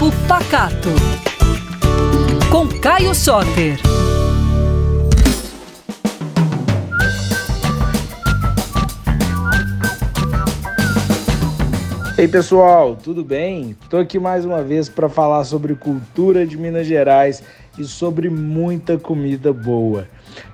Papo Pacato. Com Caio Soter. Ei pessoal, tudo bem? Estou aqui mais uma vez para falar sobre cultura de Minas Gerais e sobre muita comida boa.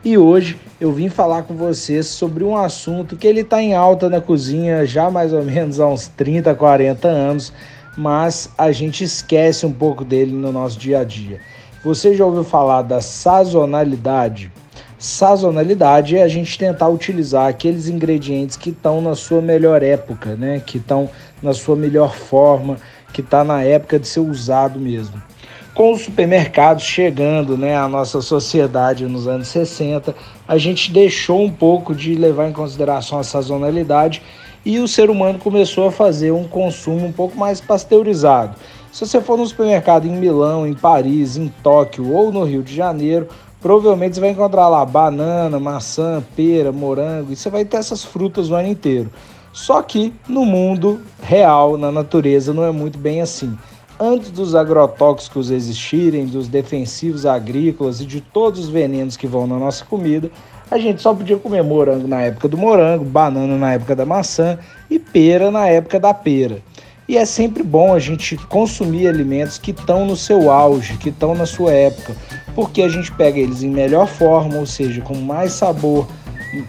E hoje eu vim falar com vocês sobre um assunto que ele está em alta na cozinha já mais ou menos há uns 30, 40 anos, mas a gente esquece um pouco dele no nosso dia a dia. Você já ouviu falar da sazonalidade? Sazonalidade é a gente tentar utilizar aqueles ingredientes que estão na sua melhor época, né? Que estão na sua melhor forma, que está na época de ser usado mesmo. Com os supermercados chegando né, à nossa sociedade nos anos 60, a gente deixou um pouco de levar em consideração a sazonalidade e o ser humano começou a fazer um consumo um pouco mais pasteurizado. Se você for no supermercado em Milão, em Paris, em Tóquio ou no Rio de Janeiro, provavelmente você vai encontrar lá banana, maçã, pera, morango, e você vai ter essas frutas o ano inteiro. Só que no mundo real, na natureza, não é muito bem assim. Antes dos agrotóxicos existirem, dos defensivos agrícolas e de todos os venenos que vão na nossa comida, a gente só podia comer morango na época do morango, banana na época da maçã e pera na época da pera. E é sempre bom a gente consumir alimentos que estão no seu auge, que estão na sua época, porque a gente pega eles em melhor forma, ou seja, com mais sabor,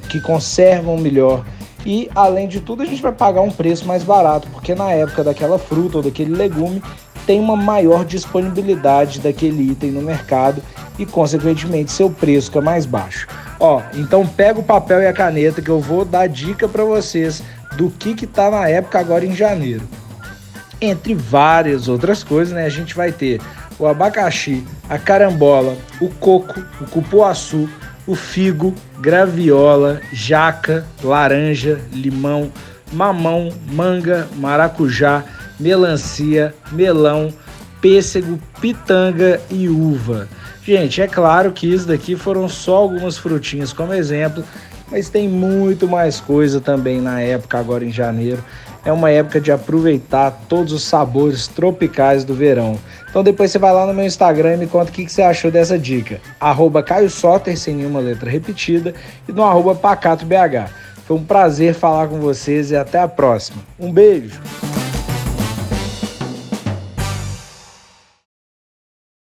que conservam melhor. E além de tudo, a gente vai pagar um preço mais barato, porque na época daquela fruta ou daquele legume tem uma maior disponibilidade daquele item no mercado e, consequentemente, seu preço fica mais baixo. Ó, então pega o papel e a caneta que eu vou dar dica para vocês do que que tá na época agora em janeiro. Entre várias outras coisas, né? A gente vai ter o abacaxi, a carambola, o coco, o cupuaçu, o figo, graviola, jaca, laranja, limão, mamão, manga, maracujá, melancia, melão, pêssego, pitanga e uva. Gente, é claro que isso daqui foram só algumas frutinhas como exemplo, mas tem muito mais coisa também na época agora em janeiro. É uma época de aproveitar todos os sabores tropicais do verão. Então depois você vai lá no meu Instagram e me conta o que, você achou dessa dica. Arroba Caio Soter, sem nenhuma letra repetida, e no arroba PacatoBH. Foi um prazer falar com vocês e até a próxima. Um beijo!